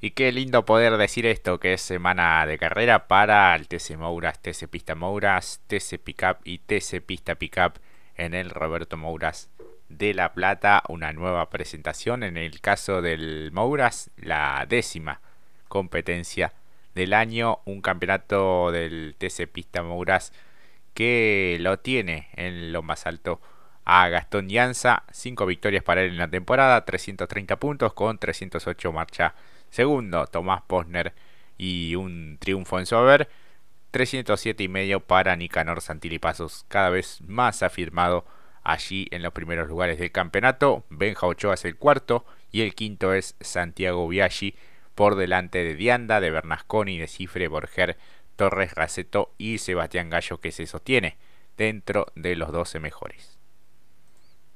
Y qué lindo poder decir esto, que es semana de carrera para el TC Mouras, TC Pista Mouras, TC Pickup y TC Pista Pickup en el Roberto Mouras de La Plata. Una nueva presentación en el caso del Mouras, la décima competencia del año. Un campeonato del TC Pista Mouras que lo tiene en lo más alto a Gastón Llanza. Cinco victorias para él en la temporada, 330 puntos con 308 marcha segundo. Tomás Posner y un triunfo en su haber. 307 y medio para Nicanor Santilipazos, cada vez más afirmado allí en los primeros lugares del campeonato. Benja Ochoa es el cuarto y el quinto es Santiago Biaggi por delante de Dianda, de Bernasconi, de Cifre, Borger, Torres, Raceto y Sebastián Gallo que se sostiene dentro de los 12 mejores.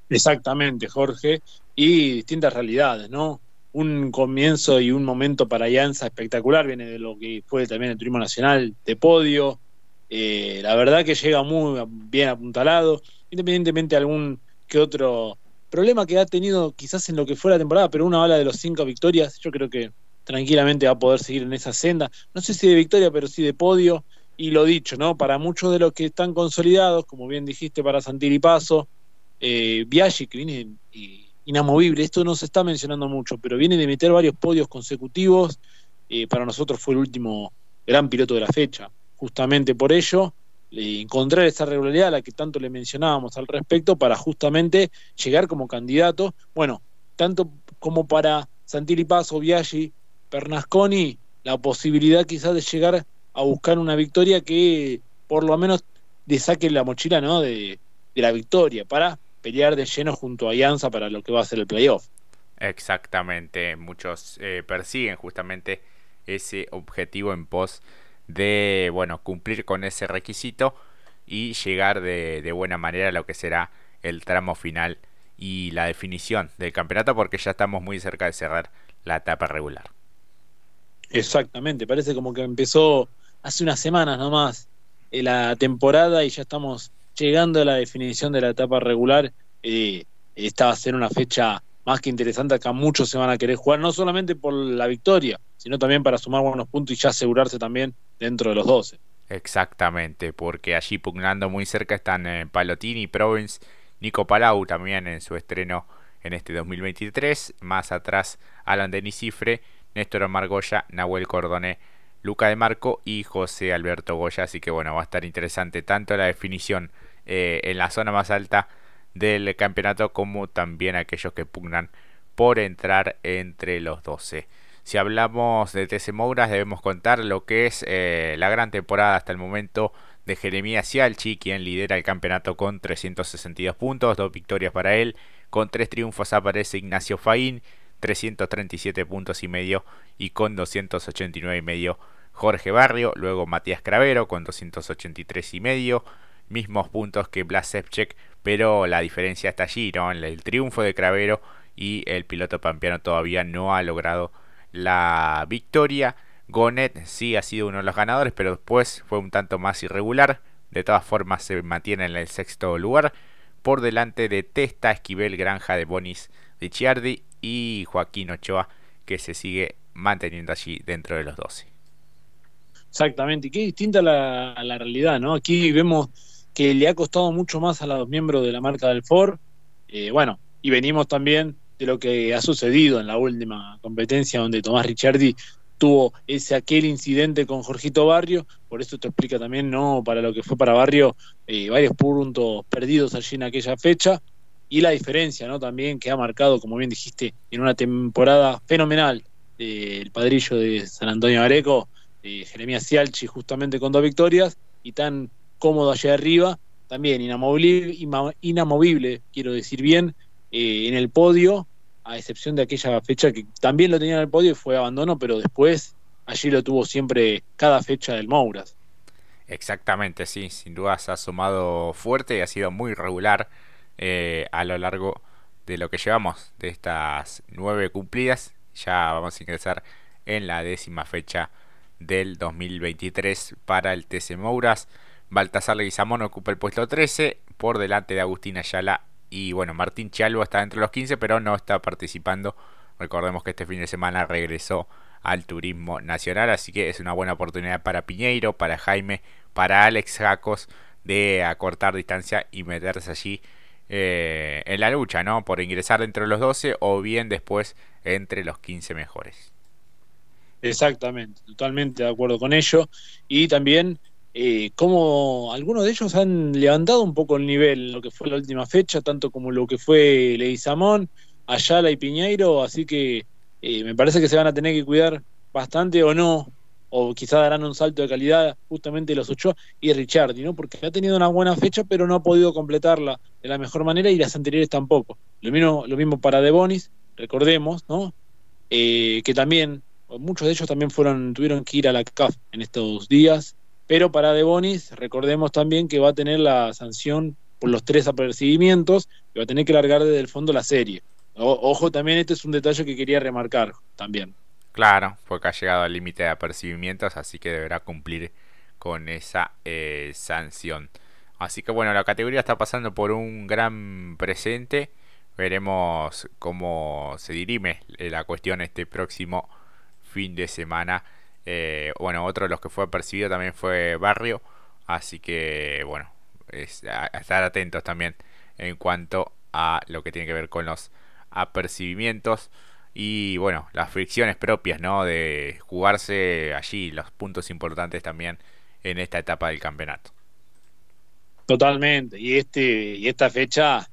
Exactamente, Jorge, y distintas realidades, ¿no? Un comienzo y un momento para Alianza espectacular, viene de lo que fue también el turismo nacional de podio. Eh, la verdad que llega muy bien apuntalado, independientemente de algún que otro problema que ha tenido quizás en lo que fue la temporada, pero una bala de los cinco victorias, yo creo que tranquilamente va a poder seguir en esa senda. No sé si de victoria, pero sí de podio. Y lo dicho, ¿no? Para muchos de los que están consolidados, como bien dijiste, para Paso eh, que viene inamovible, esto no se está mencionando mucho, pero viene de meter varios podios consecutivos, eh, para nosotros fue el último gran piloto de la fecha. Justamente por ello, encontrar esa regularidad a la que tanto le mencionábamos al respecto para justamente llegar como candidato, bueno, tanto como para Santilli Paso, Biaggi, Pernasconi, la posibilidad quizás de llegar a buscar una victoria que por lo menos le saque la mochila ¿no? de, de la victoria para pelear de lleno junto a Alianza para lo que va a ser el playoff. Exactamente, muchos eh, persiguen justamente ese objetivo en pos de, bueno, cumplir con ese requisito y llegar de, de buena manera a lo que será el tramo final y la definición del campeonato porque ya estamos muy cerca de cerrar la etapa regular. Exactamente, parece como que empezó hace unas semanas nomás eh, la temporada y ya estamos llegando a la definición de la etapa regular, eh, esta va a ser una fecha más que interesante. Acá muchos se van a querer jugar, no solamente por la victoria, sino también para sumar buenos puntos y ya asegurarse también dentro de los 12. Exactamente, porque allí pugnando muy cerca están eh, Palotini, Provence, Nico Palau también en su estreno en este 2023. Más atrás, Alan Denis Cifre, Néstor Margoya, Nahuel Cordoné Luca de Marco y José Alberto Goya. Así que bueno, va a estar interesante tanto la definición eh, en la zona más alta del campeonato como también aquellos que pugnan por entrar entre los 12. Si hablamos de TC Mouras debemos contar lo que es eh, la gran temporada hasta el momento de Jeremías Cialchi, quien lidera el campeonato con 362 puntos, dos victorias para él, con tres triunfos aparece Ignacio Faín, 337 puntos y medio y con 289 y medio Jorge Barrio, luego Matías Cravero con 283 y medio, mismos puntos que Blas pero la diferencia está allí, ¿no? El triunfo de Cravero y el piloto pampeano todavía no ha logrado la victoria. Gonet sí ha sido uno de los ganadores, pero después fue un tanto más irregular. De todas formas se mantiene en el sexto lugar, por delante de Testa, Esquivel, Granja de Bonis, Ricciardi y Joaquín Ochoa, que se sigue manteniendo allí dentro de los 12. Exactamente, y qué distinta la, realidad, ¿no? Aquí vemos que le ha costado mucho más a los miembros de la marca del Ford. Eh, bueno, y venimos también de lo que ha sucedido en la última competencia donde Tomás Ricciardi tuvo ese aquel incidente con Jorgito Barrio, por eso te explica también, ¿no? Para lo que fue para Barrio, eh, varios puntos perdidos allí en aquella fecha, y la diferencia, ¿no? También que ha marcado, como bien dijiste, en una temporada fenomenal el padrillo de San Antonio Areco, eh, Jeremías Cialchi, justamente con dos victorias, y tan cómodo allá arriba, también inamovible, quiero decir bien, eh, en el podio, a excepción de aquella fecha que también lo tenía en el podio y fue abandono, pero después allí lo tuvo siempre cada fecha del Mouras. Exactamente, sí, sin duda se ha sumado fuerte y ha sido muy regular eh, a lo largo de lo que llevamos de estas nueve cumplidas. Ya vamos a ingresar en la décima fecha del 2023 para el TC Mouras. Baltasar Leguizamón ocupa el puesto 13 por delante de Agustín Ayala y bueno, Martín Chalvo está entre los 15 pero no está participando. Recordemos que este fin de semana regresó al turismo nacional. Así que es una buena oportunidad para Piñeiro, para Jaime, para Alex Jacos de acortar distancia y meterse allí eh, en la lucha, ¿no? Por ingresar entre los 12 o bien después entre los 15 mejores. Exactamente, totalmente de acuerdo con ello. Y también eh, como algunos de ellos han levantado un poco el nivel lo que fue la última fecha, tanto como lo que fue Leguizamón, Ayala y Piñeiro, así que eh, me parece que se van a tener que cuidar bastante o no, o quizá darán un salto de calidad justamente los Ochoa y Richardi, ¿no? Porque ha tenido una buena fecha, pero no ha podido completarla de la mejor manera y las anteriores tampoco. Lo mismo, lo mismo para Debonis, recordemos, ¿no? Eh, que también, muchos de ellos también fueron, tuvieron que ir a la CAF en estos días, pero para Debonis, recordemos también que va a tener la sanción por los tres apercibimientos y va a tener que largar desde el fondo la serie ojo, también este es un detalle que quería remarcar también. Claro, porque ha llegado al límite de apercibimientos, así que deberá cumplir con esa eh, sanción. Así que bueno, la categoría está pasando por un gran presente. Veremos cómo se dirime la cuestión este próximo fin de semana. Eh, bueno, otro de los que fue apercibido también fue Barrio. Así que bueno, estar atentos también en cuanto a lo que tiene que ver con los apercibimientos y bueno, las fricciones propias, ¿no? De jugarse allí los puntos importantes también en esta etapa del campeonato. Totalmente, y este y esta fecha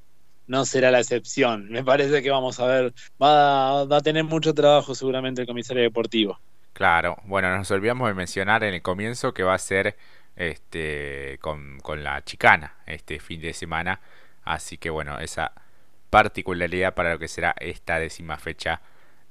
no será la excepción. Me parece que vamos a ver, va, va a tener mucho trabajo seguramente el comisario deportivo. Claro, bueno, nos olvidamos de mencionar en el comienzo que va a ser este con, con la chicana este fin de semana, así que bueno, esa particularidad para lo que será esta décima fecha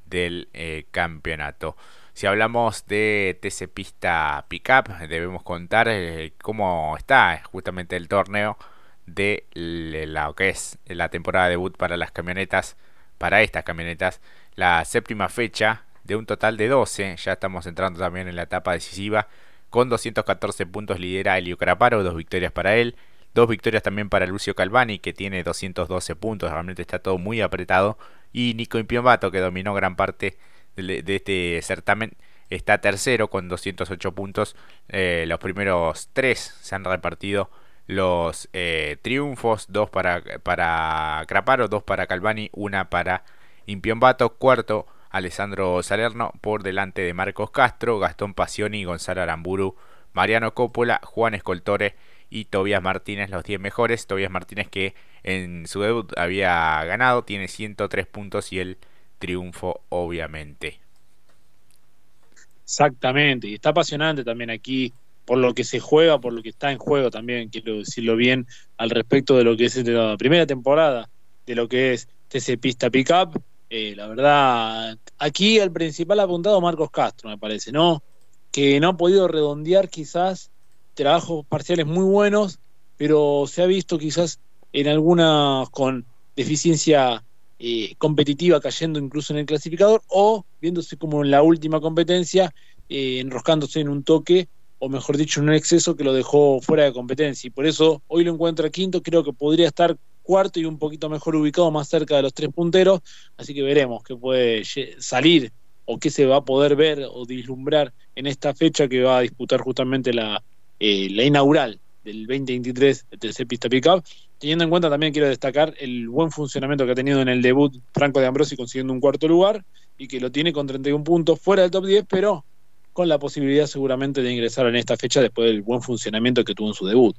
del eh, campeonato. Si hablamos de TC Pista Pickup, debemos contar eh, cómo está justamente el torneo de lo que es la temporada debut para las camionetas, para estas camionetas, la séptima fecha de un total de 12, ya estamos entrando también en la etapa decisiva, con 214 puntos lidera Elio Caraparo, dos victorias para él, Dos victorias también para Lucio Calvani, que tiene 212 puntos. Realmente está todo muy apretado. Y Nico Impiombato, que dominó gran parte de, este certamen, está tercero con 208 puntos. Eh, los primeros tres se han repartido los eh, triunfos: dos para, para Craparo, dos para Calvani, una para Impiombato. Cuarto, Alessandro Salerno por delante de Marcos Castro, Gastón Pasioni, Gonzalo Aramburu, Mariano Coppola, Juan Escoltore y Tobias Martínez, los 10 mejores. Tobias Martínez que en su debut había ganado, tiene 103 puntos y el triunfo obviamente. Exactamente, y está apasionante también aquí por lo que se juega, por lo que está en juego también, quiero decirlo bien, al respecto de lo que es la primera temporada, de lo que es TC Pista Pickup. Eh, la verdad, aquí el principal apuntado Marcos Castro, me parece, ¿no? Que no ha podido redondear quizás trabajos parciales muy buenos, pero se ha visto quizás en algunas con deficiencia eh, competitiva cayendo incluso en el clasificador o viéndose como en la última competencia eh, enroscándose en un toque o mejor dicho en un exceso que lo dejó fuera de competencia. Y por eso hoy lo encuentra quinto creo que podría estar cuarto y un poquito mejor ubicado más cerca de los tres punteros. Así que veremos qué puede salir o qué se va a poder ver o vislumbrar en esta fecha que va a disputar justamente la, eh, la inaugural del 2023 del tercer pista pickup, teniendo en cuenta también quiero destacar el buen funcionamiento que ha tenido en el debut Franco de Ambrosi consiguiendo un cuarto lugar y que lo tiene con 31 puntos fuera del top 10, pero con la posibilidad seguramente de ingresar en esta fecha después del buen funcionamiento que tuvo en su debut.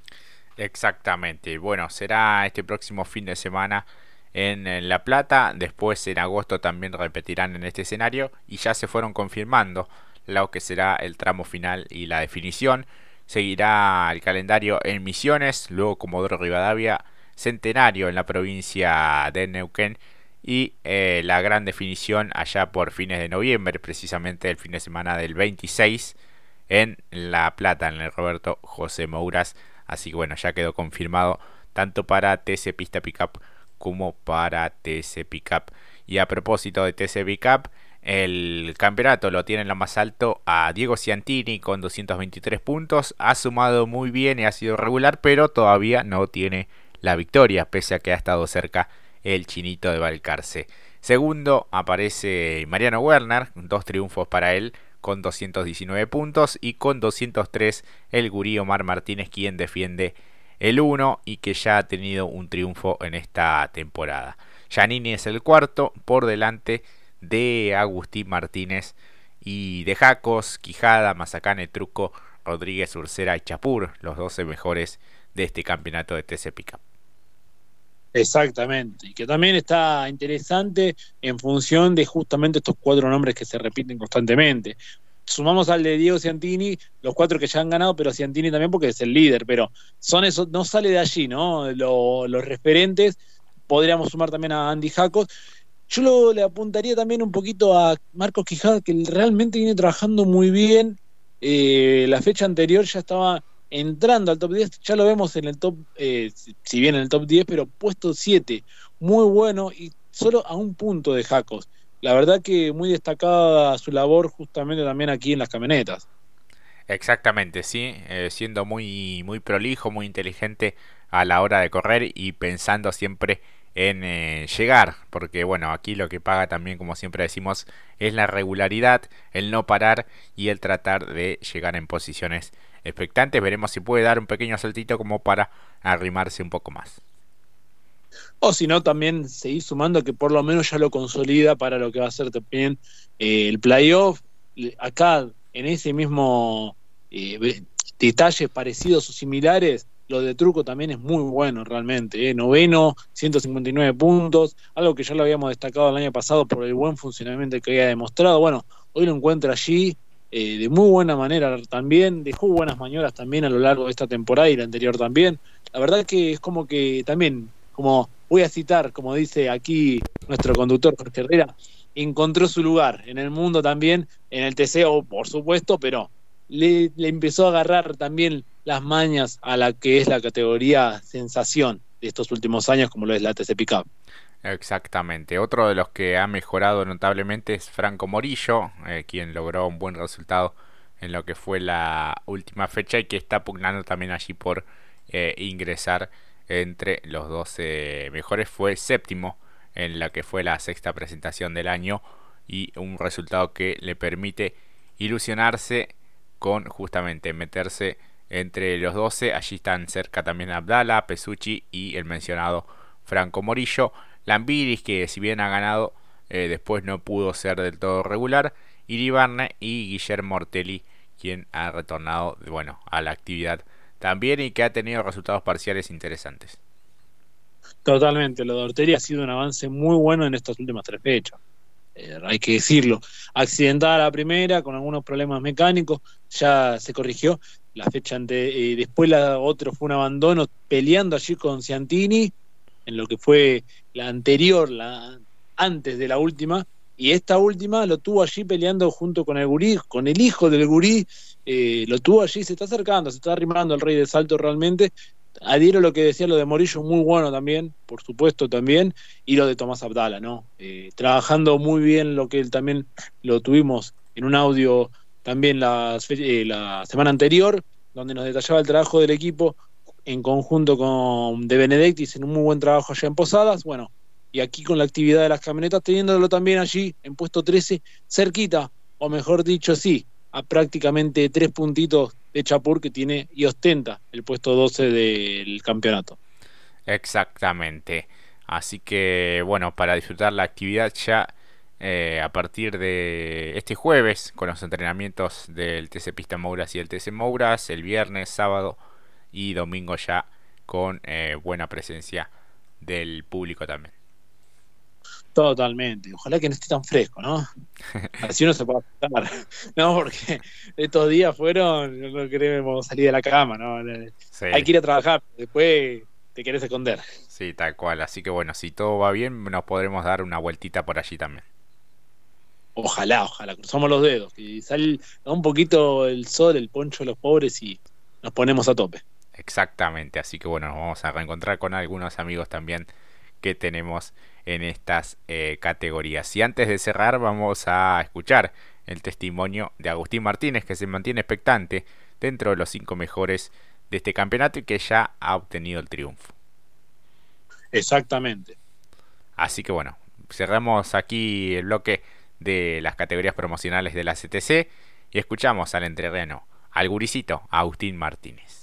Exactamente, bueno, será este próximo fin de semana en La Plata, después en agosto también repetirán en este escenario y ya se fueron confirmando lo que será el tramo final y la definición Seguirá el calendario en Misiones, luego Comodoro Rivadavia, Centenario en la provincia de Neuquén y eh, la gran definición allá por fines de noviembre, precisamente el fin de semana del 26 en La Plata, en el Roberto José Mouras. Así que bueno, ya quedó confirmado tanto para TC Pista Pickup como para TC Pickup. Y a propósito de TC Pickup, el campeonato lo tiene en lo más alto a Diego Ciantini con 223 puntos. Ha sumado muy bien y ha sido regular, pero todavía no tiene la victoria, pese a que ha estado cerca el chinito de Valcarce. Segundo aparece Mariano Werner, dos triunfos para él con 219 puntos y con 203 el gurí Omar Martínez quien defiende el 1 y que ya ha tenido un triunfo en esta temporada. Giannini es el cuarto por delante de Agustín Martínez y de Jacos, Quijada, Mazacane, Truco, Rodríguez, Ursera y Chapur, los 12 mejores de este campeonato de TC. Exactamente, y que también está interesante en función de justamente estos cuatro nombres que se repiten constantemente. Sumamos al de Diego Ciantini, los cuatro que ya han ganado, pero Ciantini también porque es el líder, pero son esos, no sale de allí, ¿no? los referentes, podríamos sumar también a Andy Jacos. Yo le apuntaría también un poquito a Marcos Quijada, que realmente viene trabajando muy bien. Eh, la fecha anterior ya estaba entrando al top 10, ya lo vemos en el top, eh, si bien en el top 10, pero puesto 7, muy bueno y solo a un punto de Jacos. La verdad que muy destacada su labor justamente también aquí en las camionetas. Exactamente, sí, eh, siendo muy, muy prolijo, muy inteligente a la hora de correr y pensando siempre eh, llegar, porque bueno, aquí lo que paga también, como siempre decimos, es la regularidad, el no parar y el tratar de llegar en posiciones expectantes. Veremos si puede dar un pequeño saltito como para arrimarse un poco más. O si no, también seguir sumando que por lo menos ya lo consolida para lo que va a ser también eh, el playoff. Acá, en ese mismo eh, detalles parecidos o similares, lo de Truco también es muy bueno realmente. Eh. Noveno, 159 puntos, algo que ya lo habíamos destacado el año pasado por el buen funcionamiento que había demostrado. Bueno, hoy lo encuentra allí eh, de muy buena manera también, dejó buenas maniobras también a lo largo de esta temporada y la anterior también. La verdad que es como que también, como voy a citar, como dice aquí nuestro conductor Jorge Herrera, encontró su lugar en el mundo también, en el TCO, por supuesto, pero le, empezó a agarrar también las mañas a la que es la categoría sensación de estos últimos años, como lo es la TC Pickup. Exactamente. Otro de los que ha mejorado notablemente es Franco Morillo, eh, quien logró un buen resultado en lo que fue la última fecha y que está pugnando también allí por eh, ingresar entre los 12 mejores. Fue séptimo en la que fue la sexta presentación del año y un resultado que le permite ilusionarse con justamente meterse entre los 12. Allí están cerca también Abdala, Pesucci y el mencionado Franco Morillo. Lambiris, que si bien ha ganado, eh, después no pudo ser del todo regular. Iribarne y Guillermo Ortelli, quien ha retornado bueno, a la actividad también y que ha tenido resultados parciales interesantes. Totalmente, lo de Ortelli ha sido un avance muy bueno en estas últimas tres fechas. Eh, hay que decirlo. Accidentada la primera, con algunos problemas mecánicos, ya se corrigió. La fecha ante, eh, después la otro fue un abandono peleando allí con Ciantini en lo que fue la anterior, la antes de la última, y esta última lo tuvo allí peleando junto con el gurí, con el hijo del gurí, eh, lo tuvo allí, se está acercando, se está arrimando el rey de salto realmente. Adhiero lo que decía lo de Morillo, muy bueno también, por supuesto también, y lo de Tomás Abdala, ¿no? Eh, trabajando muy bien lo que él también lo tuvimos en un audio también la, eh, semana anterior, donde nos detallaba el trabajo del equipo en conjunto con De Benedictis en un muy buen trabajo allá en Posadas, bueno, y aquí con la actividad de las camionetas, teniéndolo también allí en puesto 13, cerquita, o mejor dicho, sí, a prácticamente tres puntitos de Chapur que tiene y ostenta el puesto 12 del campeonato. Exactamente. Así que bueno, para disfrutar la actividad ya eh, a partir de este jueves con los entrenamientos del TC Pista Mouras y el TC Mouras, el viernes, sábado y domingo ya con eh, buena presencia del público también. Totalmente. Ojalá que no esté tan fresco, ¿no? Así uno se puede afectar. No, porque estos días fueron, no queremos salir de la cama, ¿no? Hay que ir a trabajar, después te querés esconder. Sí, tal cual. Así que bueno, si todo va bien, nos podremos dar una vueltita por allí también. Ojalá, ojalá, cruzamos los dedos. Que sale un poquito el sol, el poncho de los pobres y nos ponemos a tope. Exactamente, así que bueno, nos vamos a reencontrar con algunos amigos también que tenemos en estas eh, categorías. Y antes de cerrar vamos a escuchar el testimonio de Agustín Martínez que se mantiene expectante dentro de los cinco mejores de este campeonato y que ya ha obtenido el triunfo. Exactamente. Así que bueno, cerramos aquí el bloque de las categorías promocionales de la CTC y escuchamos al entrereno, al guricito Agustín Martínez.